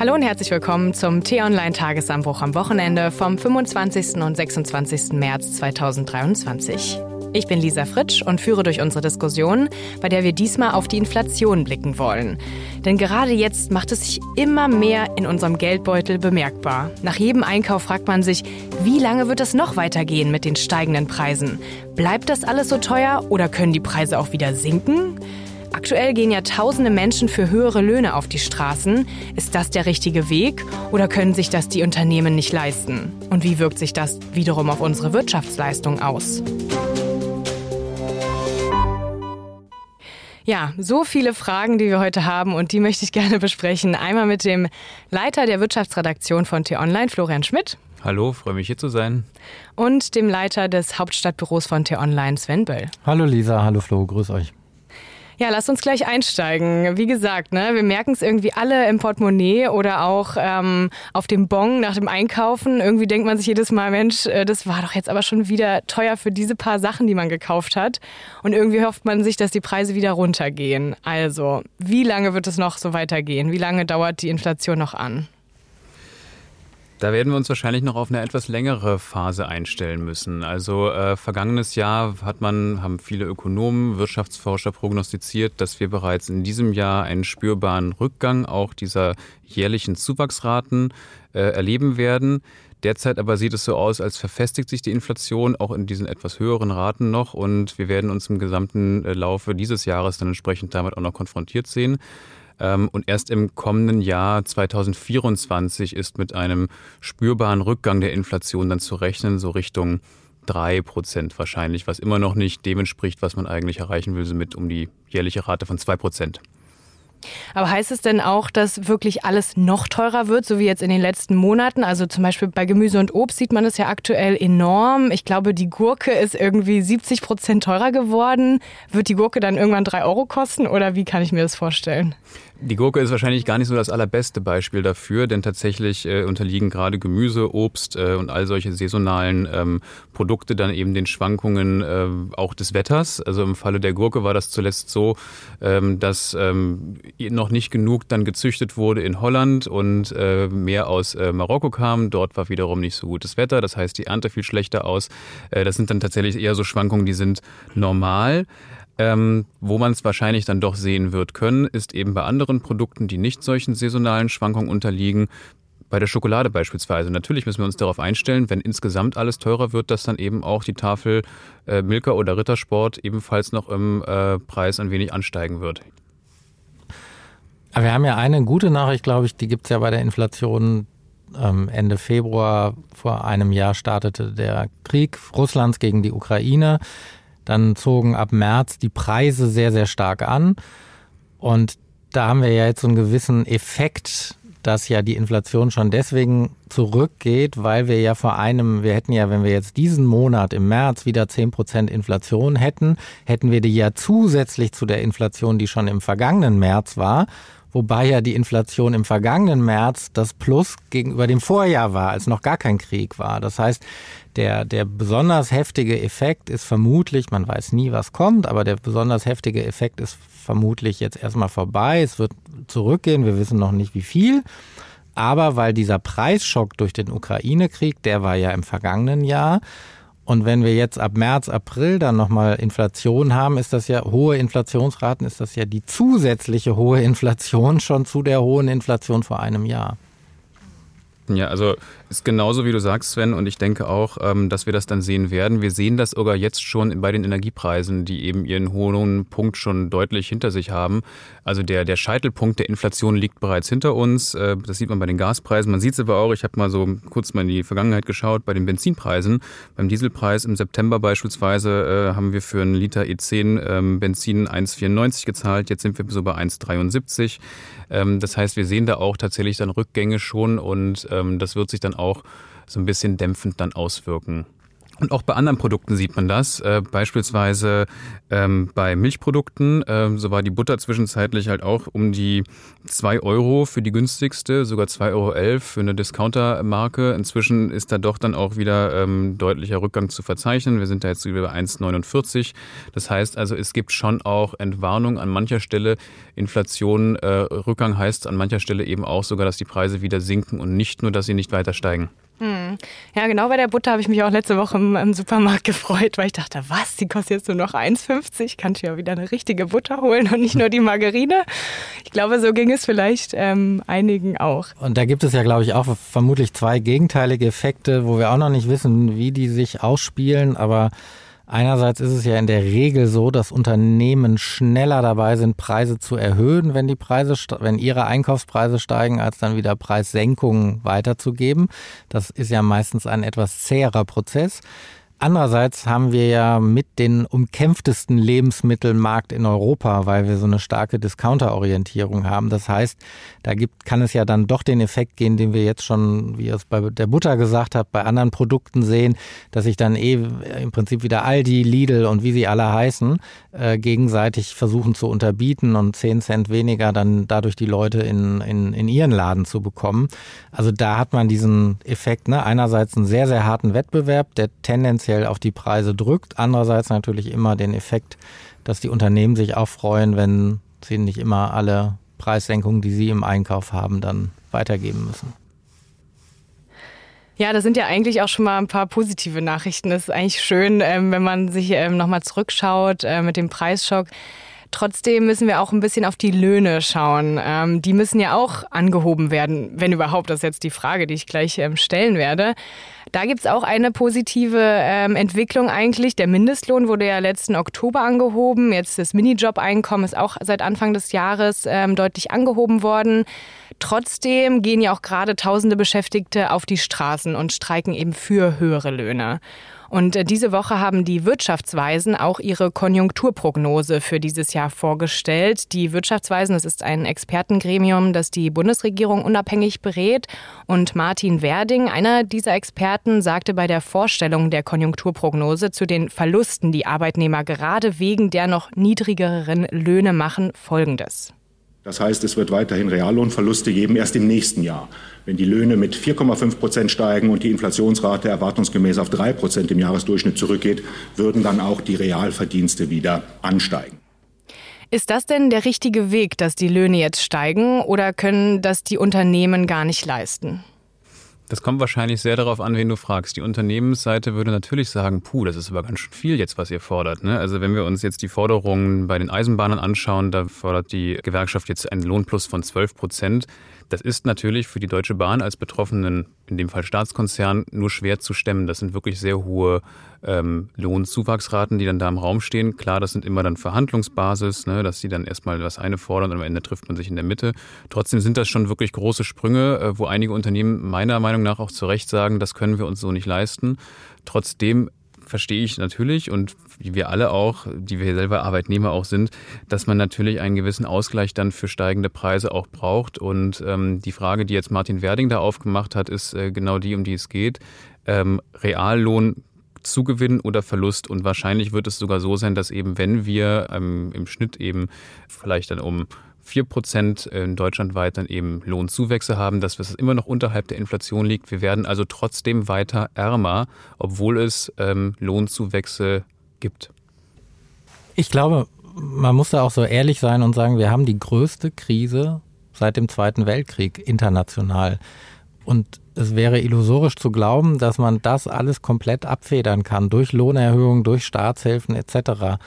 Hallo und herzlich willkommen zum T-Online-Tagesanbruch am Wochenende vom 25. und 26. März 2023. Ich bin Lisa Fritsch und führe durch unsere Diskussion, bei der wir diesmal auf die Inflation blicken wollen. Denn gerade jetzt macht es sich immer mehr in unserem Geldbeutel bemerkbar. Nach jedem Einkauf fragt man sich, wie lange wird es noch weitergehen mit den steigenden Preisen? Bleibt das alles so teuer oder können die Preise auch wieder sinken? Aktuell gehen ja tausende Menschen für höhere Löhne auf die Straßen. Ist das der richtige Weg oder können sich das die Unternehmen nicht leisten? Und wie wirkt sich das wiederum auf unsere Wirtschaftsleistung aus? Ja, so viele Fragen, die wir heute haben und die möchte ich gerne besprechen. Einmal mit dem Leiter der Wirtschaftsredaktion von T-Online, Florian Schmidt. Hallo, freue mich hier zu sein. Und dem Leiter des Hauptstadtbüros von T-Online, Sven Böll. Hallo Lisa, hallo Flo, grüß euch. Ja, lasst uns gleich einsteigen. Wie gesagt, ne, wir merken es irgendwie alle im Portemonnaie oder auch ähm, auf dem Bon nach dem Einkaufen. Irgendwie denkt man sich jedes Mal, Mensch, äh, das war doch jetzt aber schon wieder teuer für diese paar Sachen, die man gekauft hat. Und irgendwie hofft man sich, dass die Preise wieder runtergehen. Also, wie lange wird es noch so weitergehen? Wie lange dauert die Inflation noch an? Da werden wir uns wahrscheinlich noch auf eine etwas längere Phase einstellen müssen. Also äh, vergangenes Jahr hat man, haben viele Ökonomen, Wirtschaftsforscher prognostiziert, dass wir bereits in diesem Jahr einen spürbaren Rückgang auch dieser jährlichen Zuwachsraten äh, erleben werden. Derzeit aber sieht es so aus, als verfestigt sich die Inflation auch in diesen etwas höheren Raten noch und wir werden uns im gesamten äh, Laufe dieses Jahres dann entsprechend damit auch noch konfrontiert sehen. Ähm, und erst im kommenden Jahr 2024 ist mit einem spürbaren Rückgang der Inflation dann zu rechnen, so Richtung drei Prozent wahrscheinlich, was immer noch nicht dem entspricht, was man eigentlich erreichen will, so mit um die jährliche Rate von zwei Prozent. Aber heißt es denn auch, dass wirklich alles noch teurer wird, so wie jetzt in den letzten Monaten? Also zum Beispiel bei Gemüse und Obst sieht man es ja aktuell enorm. Ich glaube, die Gurke ist irgendwie 70 Prozent teurer geworden. Wird die Gurke dann irgendwann drei Euro kosten oder wie kann ich mir das vorstellen? Die Gurke ist wahrscheinlich gar nicht so das allerbeste Beispiel dafür, denn tatsächlich äh, unterliegen gerade Gemüse, Obst äh, und all solche saisonalen ähm, Produkte dann eben den Schwankungen äh, auch des Wetters. Also im Falle der Gurke war das zuletzt so, ähm, dass ähm, noch nicht genug dann gezüchtet wurde in Holland und äh, mehr aus äh, Marokko kam. Dort war wiederum nicht so gutes Wetter, das heißt die Ernte fiel schlechter aus. Äh, das sind dann tatsächlich eher so Schwankungen, die sind normal. Ähm, wo man es wahrscheinlich dann doch sehen wird können, ist eben bei anderen Produkten, die nicht solchen saisonalen Schwankungen unterliegen, bei der Schokolade beispielsweise. Natürlich müssen wir uns darauf einstellen, wenn insgesamt alles teurer wird, dass dann eben auch die Tafel äh, Milka oder Rittersport ebenfalls noch im äh, Preis ein wenig ansteigen wird. Aber wir haben ja eine gute Nachricht, glaube ich, die gibt es ja bei der Inflation. Ähm, Ende Februar vor einem Jahr startete der Krieg Russlands gegen die Ukraine. Dann zogen ab März die Preise sehr, sehr stark an. Und da haben wir ja jetzt so einen gewissen Effekt, dass ja die Inflation schon deswegen zurückgeht, weil wir ja vor einem, wir hätten ja, wenn wir jetzt diesen Monat im März wieder 10% Inflation hätten, hätten wir die ja zusätzlich zu der Inflation, die schon im vergangenen März war wobei ja die Inflation im vergangenen März das Plus gegenüber dem Vorjahr war, als noch gar kein Krieg war. Das heißt, der, der besonders heftige Effekt ist vermutlich, man weiß nie, was kommt, aber der besonders heftige Effekt ist vermutlich jetzt erstmal vorbei. Es wird zurückgehen, wir wissen noch nicht wie viel. Aber weil dieser Preisschock durch den Ukraine-Krieg, der war ja im vergangenen Jahr, und wenn wir jetzt ab März, April dann nochmal Inflation haben, ist das ja hohe Inflationsraten, ist das ja die zusätzliche hohe Inflation schon zu der hohen Inflation vor einem Jahr. Ja, also ist genauso wie du sagst, Sven, und ich denke auch, ähm, dass wir das dann sehen werden. Wir sehen das sogar jetzt schon bei den Energiepreisen, die eben ihren hohen Punkt schon deutlich hinter sich haben. Also der, der Scheitelpunkt der Inflation liegt bereits hinter uns. Äh, das sieht man bei den Gaspreisen. Man sieht es aber auch, ich habe mal so kurz mal in die Vergangenheit geschaut, bei den Benzinpreisen. Beim Dieselpreis im September beispielsweise äh, haben wir für einen Liter E10 ähm, Benzin 1,94 gezahlt. Jetzt sind wir so bei 1,73. Ähm, das heißt, wir sehen da auch tatsächlich dann Rückgänge schon und das wird sich dann auch so ein bisschen dämpfend dann auswirken. Und auch bei anderen Produkten sieht man das. Äh, beispielsweise ähm, bei Milchprodukten, äh, so war die Butter zwischenzeitlich halt auch um die zwei Euro für die günstigste, sogar zwei Euro elf für eine Discounter-Marke. Inzwischen ist da doch dann auch wieder ähm, deutlicher Rückgang zu verzeichnen. Wir sind da jetzt über 1,49. Das heißt also, es gibt schon auch Entwarnung an mancher Stelle. Inflation, äh, Rückgang heißt an mancher Stelle eben auch sogar, dass die Preise wieder sinken und nicht nur, dass sie nicht weiter steigen. Hm. Ja, genau bei der Butter habe ich mich auch letzte Woche im, im, Supermarkt gefreut, weil ich dachte, was, die kostet jetzt nur noch 1,50? Kannst du ja wieder eine richtige Butter holen und nicht nur die Margarine. Ich glaube, so ging es vielleicht ähm, einigen auch. Und da gibt es ja, glaube ich, auch vermutlich zwei gegenteilige Effekte, wo wir auch noch nicht wissen, wie die sich ausspielen, aber Einerseits ist es ja in der Regel so, dass Unternehmen schneller dabei sind, Preise zu erhöhen, wenn die Preise, wenn ihre Einkaufspreise steigen, als dann wieder Preissenkungen weiterzugeben. Das ist ja meistens ein etwas zäherer Prozess. Andererseits haben wir ja mit den umkämpftesten Lebensmittelmarkt in Europa, weil wir so eine starke Discounter-Orientierung haben. Das heißt, da gibt, kann es ja dann doch den Effekt gehen, den wir jetzt schon, wie ihr es bei der Butter gesagt habt, bei anderen Produkten sehen, dass sich dann eh im Prinzip wieder Aldi, Lidl und wie sie alle heißen, äh, gegenseitig versuchen zu unterbieten und 10 Cent weniger dann dadurch die Leute in, in, in ihren Laden zu bekommen. Also da hat man diesen Effekt, ne? einerseits einen sehr, sehr harten Wettbewerb, der tendenziell auf die Preise drückt, andererseits natürlich immer den Effekt, dass die Unternehmen sich auch freuen, wenn sie nicht immer alle Preissenkungen, die sie im Einkauf haben, dann weitergeben müssen. Ja, das sind ja eigentlich auch schon mal ein paar positive Nachrichten. Das ist eigentlich schön, ähm, wenn man sich ähm, nochmal zurückschaut äh, mit dem Preisschock. Trotzdem müssen wir auch ein bisschen auf die Löhne schauen. Ähm, die müssen ja auch angehoben werden, wenn überhaupt. Das ist jetzt die Frage, die ich gleich stellen werde. Da gibt es auch eine positive Entwicklung eigentlich. Der Mindestlohn wurde ja letzten Oktober angehoben. Jetzt das Minijob-Einkommen ist auch seit Anfang des Jahres deutlich angehoben worden. Trotzdem gehen ja auch gerade tausende Beschäftigte auf die Straßen und streiken eben für höhere Löhne. Und äh, diese Woche haben die Wirtschaftsweisen auch ihre Konjunkturprognose für dieses Jahr vorgestellt. Die Wirtschaftsweisen, das ist ein Expertengremium, das die Bundesregierung unabhängig berät. Und Martin Werding, einer dieser Experten, sagte bei der Vorstellung der Konjunkturprognose zu den Verlusten, die Arbeitnehmer gerade wegen der noch niedrigeren Löhne machen, Folgendes. Das heißt, es wird weiterhin Reallohnverluste geben, erst im nächsten Jahr. Wenn die Löhne mit 4,5 Prozent steigen und die Inflationsrate erwartungsgemäß auf 3 Prozent im Jahresdurchschnitt zurückgeht, würden dann auch die Realverdienste wieder ansteigen. Ist das denn der richtige Weg, dass die Löhne jetzt steigen oder können das die Unternehmen gar nicht leisten? Das kommt wahrscheinlich sehr darauf an, wen du fragst. Die Unternehmensseite würde natürlich sagen, puh, das ist aber ganz schön viel jetzt, was ihr fordert. Ne? Also wenn wir uns jetzt die Forderungen bei den Eisenbahnern anschauen, da fordert die Gewerkschaft jetzt einen Lohnplus von 12 Prozent. Das ist natürlich für die Deutsche Bahn als betroffenen, in dem Fall Staatskonzern, nur schwer zu stemmen. Das sind wirklich sehr hohe ähm, Lohnzuwachsraten, die dann da im Raum stehen. Klar, das sind immer dann Verhandlungsbasis, ne, dass sie dann erstmal das eine fordern und am Ende trifft man sich in der Mitte. Trotzdem sind das schon wirklich große Sprünge, äh, wo einige Unternehmen meiner Meinung nach auch zu Recht sagen, das können wir uns so nicht leisten. Trotzdem verstehe ich natürlich und wie wir alle auch, die wir selber Arbeitnehmer auch sind, dass man natürlich einen gewissen Ausgleich dann für steigende Preise auch braucht. Und ähm, die Frage, die jetzt Martin Werding da aufgemacht hat, ist äh, genau die, um die es geht. Ähm, Reallohn Zugewinn oder Verlust. Und wahrscheinlich wird es sogar so sein, dass eben, wenn wir ähm, im Schnitt eben vielleicht dann um 4 Prozent in Deutschland weit dann eben Lohnzuwächse haben, dass es immer noch unterhalb der Inflation liegt. Wir werden also trotzdem weiter ärmer, obwohl es ähm, Lohnzuwächse gibt. Ich glaube, man muss da auch so ehrlich sein und sagen, wir haben die größte Krise seit dem Zweiten Weltkrieg international. Und es wäre illusorisch zu glauben, dass man das alles komplett abfedern kann durch Lohnerhöhungen, durch Staatshilfen etc.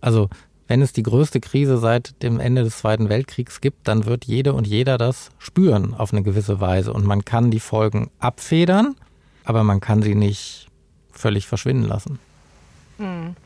Also wenn es die größte Krise seit dem Ende des Zweiten Weltkriegs gibt, dann wird jede und jeder das spüren auf eine gewisse Weise. Und man kann die Folgen abfedern, aber man kann sie nicht völlig verschwinden lassen. Hm.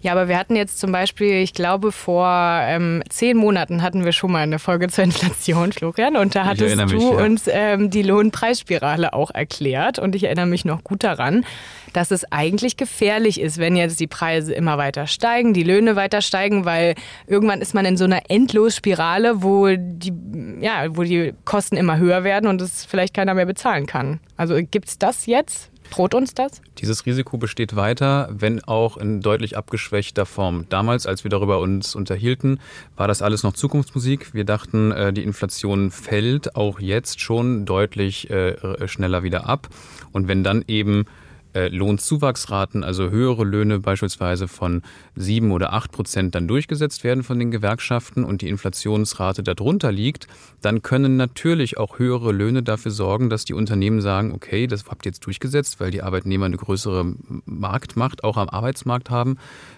Ja, aber wir hatten jetzt zum Beispiel, ich glaube, vor ähm, zehn Monaten hatten wir schon mal eine Folge zur Inflation, Florian, und da hattest mich, du ja. uns ähm, die Lohnpreisspirale auch erklärt. Und ich erinnere mich noch gut daran, dass es eigentlich gefährlich ist, wenn jetzt die Preise immer weiter steigen, die Löhne weiter steigen, weil irgendwann ist man in so einer Endlosspirale, wo die, ja, wo die Kosten immer höher werden und es vielleicht keiner mehr bezahlen kann. Also gibt es das jetzt? Droht uns das? Dieses Risiko besteht weiter, wenn auch in deutlich abgeschwächter Form. Damals, als wir darüber uns unterhielten, war das alles noch Zukunftsmusik. Wir dachten, äh, die Inflation fällt auch jetzt schon deutlich äh, schneller wieder ab. Und wenn dann eben Lohnzuwachsraten, also höhere Löhne beispielsweise von sieben oder acht Prozent dann durchgesetzt werden von den Gewerkschaften und die Inflationsrate darunter liegt, dann können natürlich auch höhere Löhne dafür sorgen, dass die Unternehmen sagen, okay, das habt ihr jetzt durchgesetzt, weil die Arbeitnehmer eine größere Marktmacht auch am Arbeitsmarkt haben,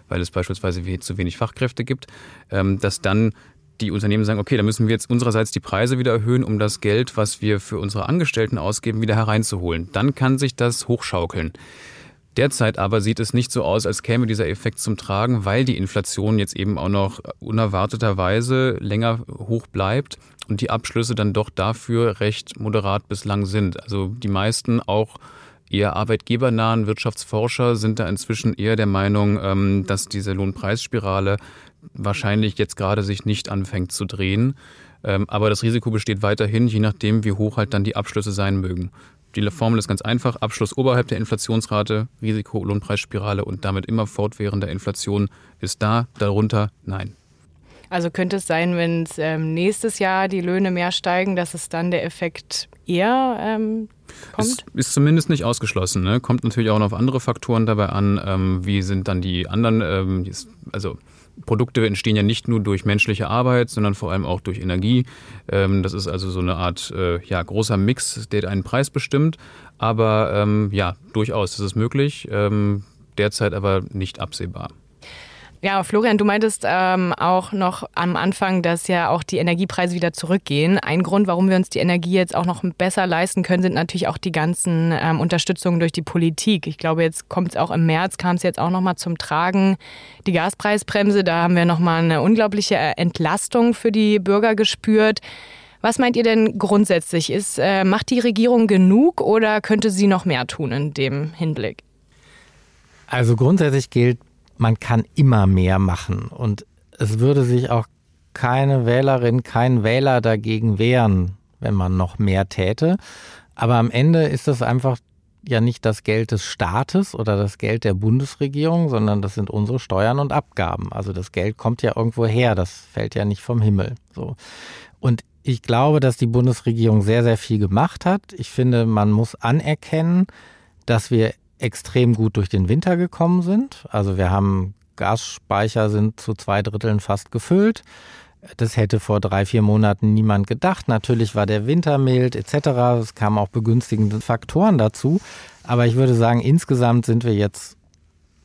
weil es beispielsweise zu wenig Fachkräfte gibt, ähm, dass dann die Unternehmen sagen, okay, da müssen wir jetzt unsererseits die Preise wieder erhöhen, um das Geld, was wir für unsere Angestellten ausgeben, wieder hereinzuholen. Dann kann sich das hochschaukeln. Derzeit aber sieht es nicht so aus, als käme dieser Effekt zum Tragen, weil die Inflation jetzt eben auch noch unerwarteterweise länger hoch bleibt und die Abschlüsse dann doch dafür recht moderat bislang sind. Also die meisten auch eher arbeitgebernahen Wirtschaftsforscher sind da inzwischen eher der Meinung, ähm, dass diese Lohnpreisspirale wahrscheinlich jetzt gerade sich nicht anfängt zu drehen. Ähm, aber das Risiko besteht weiterhin, je nachdem, wie hoch halt dann die Abschlüsse sein mögen. Die Formel ist ganz einfach. Abschluss oberhalb der Inflationsrate, Risiko Lohnpreisspirale und damit immer fortwährender Inflation ist da, darunter nein. Also könnte es sein, wenn es ähm, nächstes Jahr die Löhne mehr steigen, dass es dann der Effekt eher ähm, kommt? Ist, ist zumindest nicht ausgeschlossen. Ne? Kommt natürlich auch noch auf andere Faktoren dabei an. Ähm, wie sind dann die anderen, ähm, also Produkte entstehen ja nicht nur durch menschliche Arbeit, sondern vor allem auch durch Energie. Ähm, das ist also so eine Art äh, ja, großer Mix, der einen Preis bestimmt. Aber ähm, ja, durchaus, das ist möglich, ähm, derzeit aber nicht absehbar. Ja, Florian, du meintest ähm, auch noch am Anfang, dass ja auch die Energiepreise wieder zurückgehen. Ein Grund, warum wir uns die Energie jetzt auch noch besser leisten können, sind natürlich auch die ganzen ähm, Unterstützungen durch die Politik. Ich glaube, jetzt kommt es auch im März, kam es jetzt auch noch mal zum Tragen. Die Gaspreisbremse, da haben wir noch mal eine unglaubliche Entlastung für die Bürger gespürt. Was meint ihr denn grundsätzlich? Ist, äh, macht die Regierung genug oder könnte sie noch mehr tun in dem Hinblick? Also grundsätzlich gilt man kann immer mehr machen. Und es würde sich auch keine Wählerin, kein Wähler dagegen wehren, wenn man noch mehr täte. Aber am Ende ist das einfach ja nicht das Geld des Staates oder das Geld der Bundesregierung, sondern das sind unsere Steuern und Abgaben. Also das Geld kommt ja irgendwo her, das fällt ja nicht vom Himmel. So. Und ich glaube, dass die Bundesregierung sehr, sehr viel gemacht hat. Ich finde, man muss anerkennen, dass wir extrem gut durch den Winter gekommen sind. Also wir haben Gasspeicher sind zu zwei Dritteln fast gefüllt. Das hätte vor drei, vier Monaten niemand gedacht. Natürlich war der Winter mild etc. Es kamen auch begünstigende Faktoren dazu. Aber ich würde sagen, insgesamt sind wir jetzt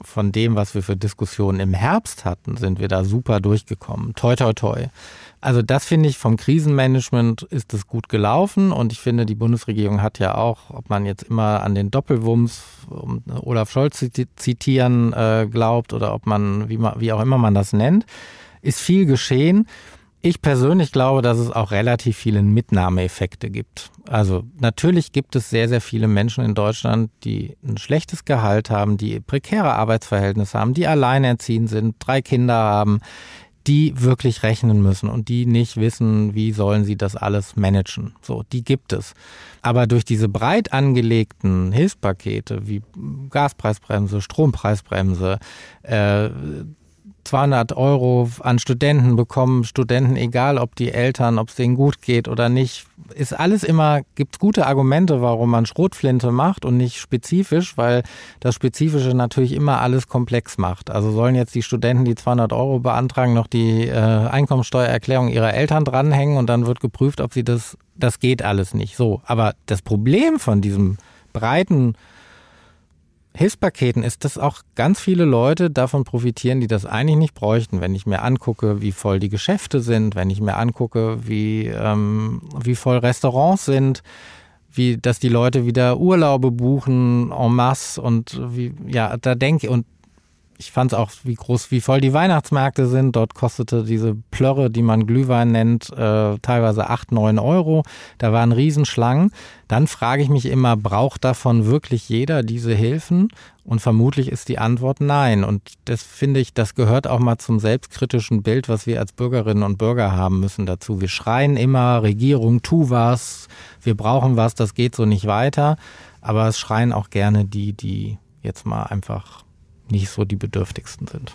von dem, was wir für Diskussionen im Herbst hatten, sind wir da super durchgekommen. Toi, toi, toi. Also das finde ich vom Krisenmanagement ist es gut gelaufen und ich finde, die Bundesregierung hat ja auch, ob man jetzt immer an den Doppelwumms, um Olaf Scholz zitieren, äh, glaubt oder ob man, wie, man, wie auch immer man das nennt, ist viel geschehen. Ich persönlich glaube, dass es auch relativ viele Mitnahmeeffekte gibt. Also natürlich gibt es sehr, sehr viele Menschen in Deutschland, die ein schlechtes Gehalt haben, die prekäre Arbeitsverhältnisse haben, die alleinerziehend sind, drei Kinder haben, die wirklich rechnen müssen und die nicht wissen, wie sollen sie das alles managen. So, die gibt es. Aber durch diese breit angelegten Hilfspakete wie Gaspreisbremse, Strompreisbremse, äh, 200 Euro an Studenten bekommen Studenten, egal ob die Eltern, ob es denen gut geht oder nicht, ist alles immer, gibt es gute Argumente, warum man Schrotflinte macht und nicht spezifisch, weil das Spezifische natürlich immer alles komplex macht. Also sollen jetzt die Studenten, die 200 Euro beantragen, noch die äh, Einkommensteuererklärung ihrer Eltern dranhängen und dann wird geprüft, ob sie das, das geht alles nicht. So, aber das Problem von diesem breiten Hilfspaketen ist, dass auch ganz viele Leute davon profitieren, die das eigentlich nicht bräuchten. Wenn ich mir angucke, wie voll die Geschäfte sind, wenn ich mir angucke, wie, ähm, wie voll Restaurants sind, wie, dass die Leute wieder Urlaube buchen en masse und wie, ja, da denke ich, und ich fand es auch, wie groß, wie voll die Weihnachtsmärkte sind. Dort kostete diese Plörre, die man Glühwein nennt, äh, teilweise acht, neun Euro. Da waren Riesenschlangen. Dann frage ich mich immer, braucht davon wirklich jeder diese Hilfen? Und vermutlich ist die Antwort nein. Und das finde ich, das gehört auch mal zum selbstkritischen Bild, was wir als Bürgerinnen und Bürger haben müssen dazu. Wir schreien immer, Regierung, tu was, wir brauchen was, das geht so nicht weiter. Aber es schreien auch gerne die, die jetzt mal einfach nicht so die bedürftigsten sind.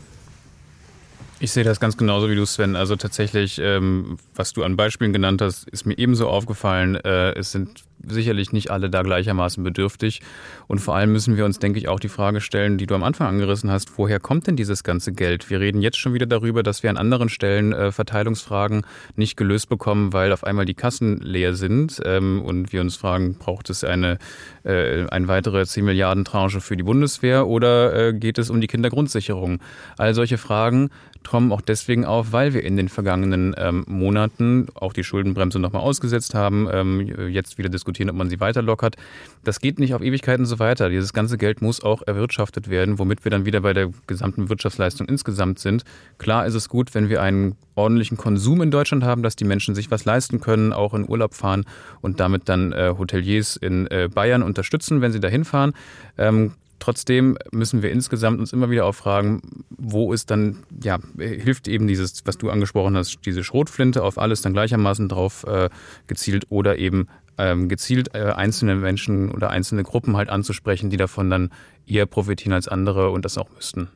Ich sehe das ganz genauso wie du, Sven. Also tatsächlich, ähm, was du an Beispielen genannt hast, ist mir ebenso aufgefallen. Äh, es sind sicherlich nicht alle da gleichermaßen bedürftig. Und vor allem müssen wir uns, denke ich, auch die Frage stellen, die du am Anfang angerissen hast, woher kommt denn dieses ganze Geld? Wir reden jetzt schon wieder darüber, dass wir an anderen Stellen äh, Verteilungsfragen nicht gelöst bekommen, weil auf einmal die Kassen leer sind ähm, und wir uns fragen, braucht es eine, äh, eine weitere 10 Milliarden Tranche für die Bundeswehr oder äh, geht es um die Kindergrundsicherung? All solche Fragen kommen auch deswegen auf, weil wir in den vergangenen ähm, Monaten auch die Schuldenbremse nochmal ausgesetzt haben, ähm, jetzt wieder diskutieren diskutieren, ob man sie weiter lockert. Das geht nicht auf Ewigkeiten so weiter. Dieses ganze Geld muss auch erwirtschaftet werden, womit wir dann wieder bei der gesamten Wirtschaftsleistung insgesamt sind. Klar ist es gut, wenn wir einen ordentlichen Konsum in Deutschland haben, dass die Menschen sich was leisten können, auch in Urlaub fahren und damit dann äh, Hoteliers in äh, Bayern unterstützen, wenn sie dahin fahren. Ähm, Trotzdem müssen wir insgesamt uns immer wieder auch fragen, wo ist dann, ja, hilft eben dieses, was du angesprochen hast, diese Schrotflinte auf alles dann gleichermaßen drauf äh, gezielt oder eben ähm, gezielt äh, einzelne Menschen oder einzelne Gruppen halt anzusprechen, die davon dann eher profitieren als andere und das auch müssten.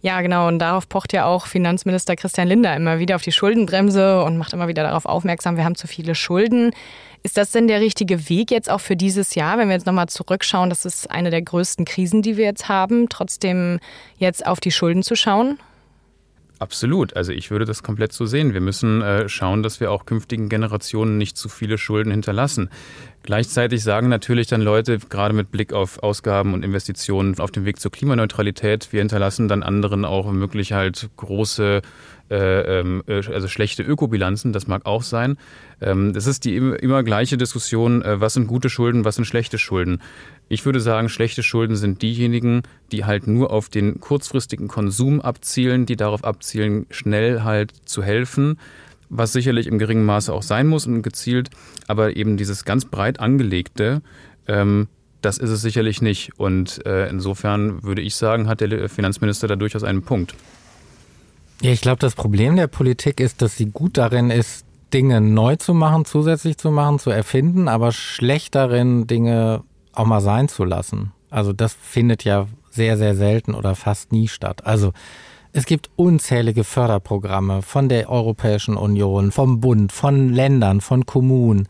Ja, genau. Und darauf pocht ja auch Finanzminister Christian Lindner immer wieder auf die Schuldenbremse und macht immer wieder darauf aufmerksam, wir haben zu viele Schulden. Ist das denn der richtige Weg jetzt auch für dieses Jahr, wenn wir jetzt nochmal zurückschauen? Das ist eine der größten Krisen, die wir jetzt haben, trotzdem jetzt auf die Schulden zu schauen? Absolut. Also ich würde das komplett so sehen. Wir müssen äh, schauen, dass wir auch künftigen Generationen nicht zu viele Schulden hinterlassen. Gleichzeitig sagen natürlich dann Leute, gerade mit Blick auf Ausgaben und Investitionen auf dem Weg zur Klimaneutralität, wir hinterlassen dann anderen auch womöglich halt große äh, ähm, äh, also schlechte Ökobilanzen, das mag auch sein. Ähm, das ist die immer gleiche Diskussion, äh, was sind gute Schulden, was sind schlechte Schulden. Ich würde sagen, schlechte Schulden sind diejenigen, die halt nur auf den kurzfristigen Konsum abzielen, die darauf abzielen, schnell halt zu helfen was sicherlich im geringen Maße auch sein muss und gezielt, aber eben dieses ganz breit angelegte, ähm, das ist es sicherlich nicht. Und äh, insofern würde ich sagen, hat der Finanzminister da durchaus einen Punkt. Ja, ich glaube, das Problem der Politik ist, dass sie gut darin ist, Dinge neu zu machen, zusätzlich zu machen, zu erfinden, aber schlecht darin, Dinge auch mal sein zu lassen. Also das findet ja sehr, sehr selten oder fast nie statt. Also es gibt unzählige Förderprogramme von der Europäischen Union, vom Bund, von Ländern, von Kommunen.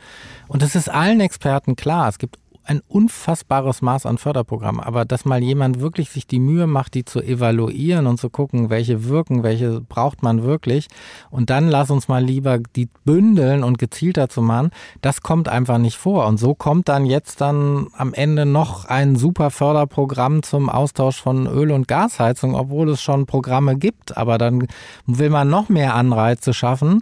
Und es ist allen Experten klar, es gibt ein unfassbares Maß an Förderprogrammen. Aber dass mal jemand wirklich sich die Mühe macht, die zu evaluieren und zu gucken, welche wirken, welche braucht man wirklich. Und dann lass uns mal lieber die bündeln und gezielter zu machen. Das kommt einfach nicht vor. Und so kommt dann jetzt dann am Ende noch ein super Förderprogramm zum Austausch von Öl- und Gasheizung, obwohl es schon Programme gibt. Aber dann will man noch mehr Anreize schaffen.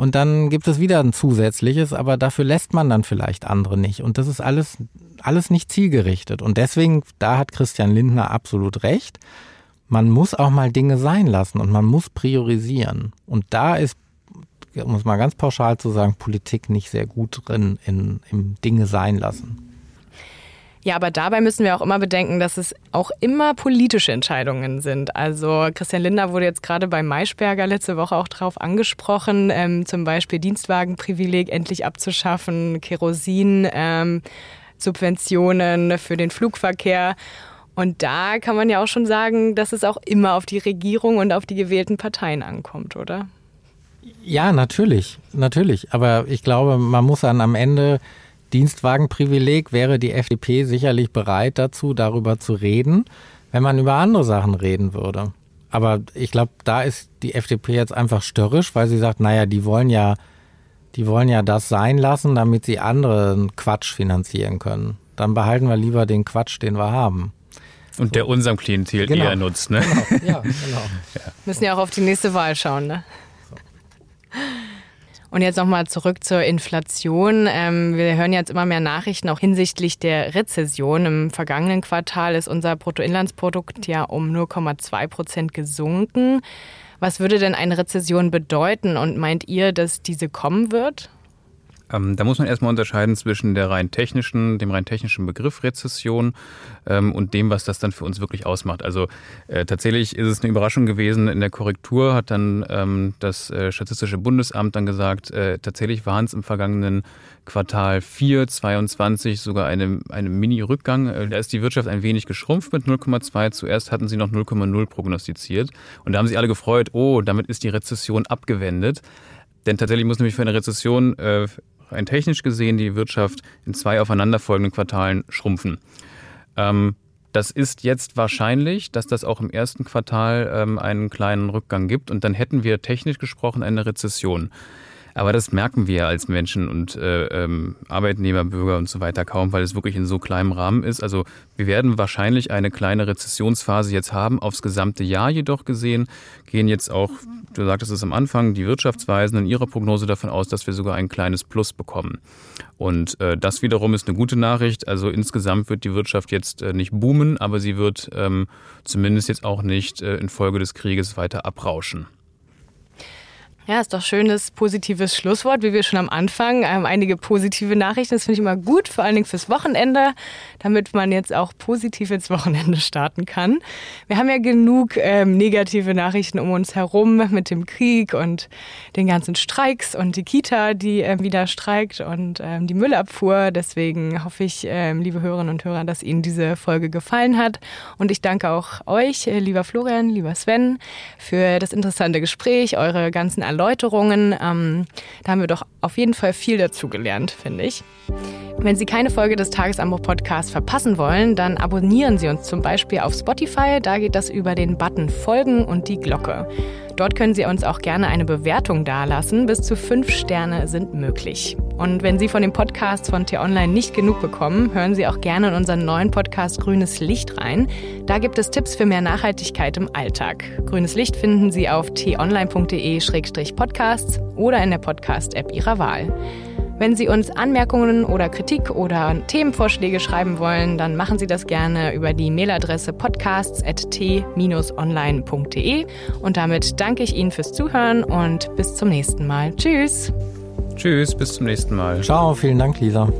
Und dann gibt es wieder ein zusätzliches, aber dafür lässt man dann vielleicht andere nicht. Und das ist alles, alles nicht zielgerichtet. Und deswegen, da hat Christian Lindner absolut recht. Man muss auch mal Dinge sein lassen und man muss priorisieren. Und da ist, um es mal ganz pauschal zu sagen, Politik nicht sehr gut drin in, im Dinge sein lassen. Ja, aber dabei müssen wir auch immer bedenken, dass es auch immer politische Entscheidungen sind. Also Christian Lindner wurde jetzt gerade bei Maischberger letzte Woche auch darauf angesprochen, ähm, zum Beispiel Dienstwagenprivileg endlich abzuschaffen, Kerosin, ähm, Subventionen für den Flugverkehr. Und da kann man ja auch schon sagen, dass es auch immer auf die Regierung und auf die gewählten Parteien ankommt, oder? Ja, natürlich, natürlich. Aber ich glaube, man muss dann am Ende Dienstwagenprivileg wäre die FDP sicherlich bereit dazu, darüber zu reden, wenn man über andere Sachen reden würde. Aber ich glaube, da ist die FDP jetzt einfach störrisch, weil sie sagt, naja, die wollen ja, die wollen ja das sein lassen, damit sie anderen Quatsch finanzieren können. Dann behalten wir lieber den Quatsch, den wir haben. Und der unserem Klientel genau. eher nutzt, ne? Genau. Ja, genau. Ja. Müssen ja auch auf die nächste Wahl schauen, ne? Und jetzt nochmal zurück zur Inflation. Ähm, wir hören jetzt immer mehr Nachrichten auch hinsichtlich der Rezession. Im vergangenen Quartal ist unser Bruttoinlandsprodukt ja um 0,2 Prozent gesunken. Was würde denn eine Rezession bedeuten und meint ihr, dass diese kommen wird? Ähm, da muss man erstmal unterscheiden zwischen der rein technischen, dem rein technischen Begriff Rezession ähm, und dem, was das dann für uns wirklich ausmacht. Also äh, tatsächlich ist es eine Überraschung gewesen. In der Korrektur hat dann ähm, das äh, Statistische Bundesamt dann gesagt, äh, tatsächlich waren es im vergangenen Quartal 4, 22 sogar eine, eine Mini-Rückgang. Äh, da ist die Wirtschaft ein wenig geschrumpft mit 0,2. Zuerst hatten sie noch 0,0 prognostiziert. Und da haben sich alle gefreut, oh, damit ist die Rezession abgewendet. Denn tatsächlich muss nämlich für eine Rezession äh, rein technisch gesehen die Wirtschaft in zwei aufeinanderfolgenden Quartalen schrumpfen. Ähm, das ist jetzt wahrscheinlich, dass das auch im ersten Quartal ähm, einen kleinen Rückgang gibt und dann hätten wir technisch gesprochen eine Rezession. Aber das merken wir als Menschen und äh, ähm, Arbeitnehmer, Bürger und so weiter kaum, weil es wirklich in so kleinem Rahmen ist. Also wir werden wahrscheinlich eine kleine Rezessionsphase jetzt haben. Aufs gesamte Jahr jedoch gesehen gehen jetzt auch, du sagtest es am Anfang, die Wirtschaftsweisen in ihrer Prognose davon aus, dass wir sogar ein kleines Plus bekommen. Und äh, das wiederum ist eine gute Nachricht. Also insgesamt wird die Wirtschaft jetzt äh, nicht boomen, aber sie wird ähm, zumindest jetzt auch nicht äh, infolge des Krieges weiter abrauschen. Ja, ist doch schönes, positives Schlusswort, wie wir schon am Anfang. Ähm, einige positive Nachrichten, das finde ich immer gut, vor allen Dingen fürs Wochenende, damit man jetzt auch positiv ins Wochenende starten kann. Wir haben ja genug ähm, negative Nachrichten um uns herum mit dem Krieg und den ganzen Streiks und die Kita, die äh, wieder streikt und ähm, die Müllabfuhr. Deswegen hoffe ich, ähm, liebe Hörerinnen und Hörer, dass Ihnen diese Folge gefallen hat. Und ich danke auch euch, äh, lieber Florian, lieber Sven, für das interessante Gespräch, eure ganzen Erläuterungen Erläuterungen. Ähm, da haben wir doch auf jeden Fall viel dazu gelernt, finde ich. Wenn Sie keine Folge des Tagesanbruch Podcasts verpassen wollen, dann abonnieren Sie uns zum Beispiel auf Spotify. Da geht das über den Button Folgen und die Glocke. Dort können Sie uns auch gerne eine Bewertung dalassen. Bis zu fünf Sterne sind möglich. Und wenn Sie von den Podcasts von T-Online nicht genug bekommen, hören Sie auch gerne in unseren neuen Podcast Grünes Licht rein. Da gibt es Tipps für mehr Nachhaltigkeit im Alltag. Grünes Licht finden Sie auf t-online.de-podcasts oder in der Podcast-App Ihrer Wahl. Wenn Sie uns Anmerkungen oder Kritik oder Themenvorschläge schreiben wollen, dann machen Sie das gerne über die Mailadresse podcasts.t-online.de. Und damit danke ich Ihnen fürs Zuhören und bis zum nächsten Mal. Tschüss. Tschüss, bis zum nächsten Mal. Ciao, vielen Dank, Lisa.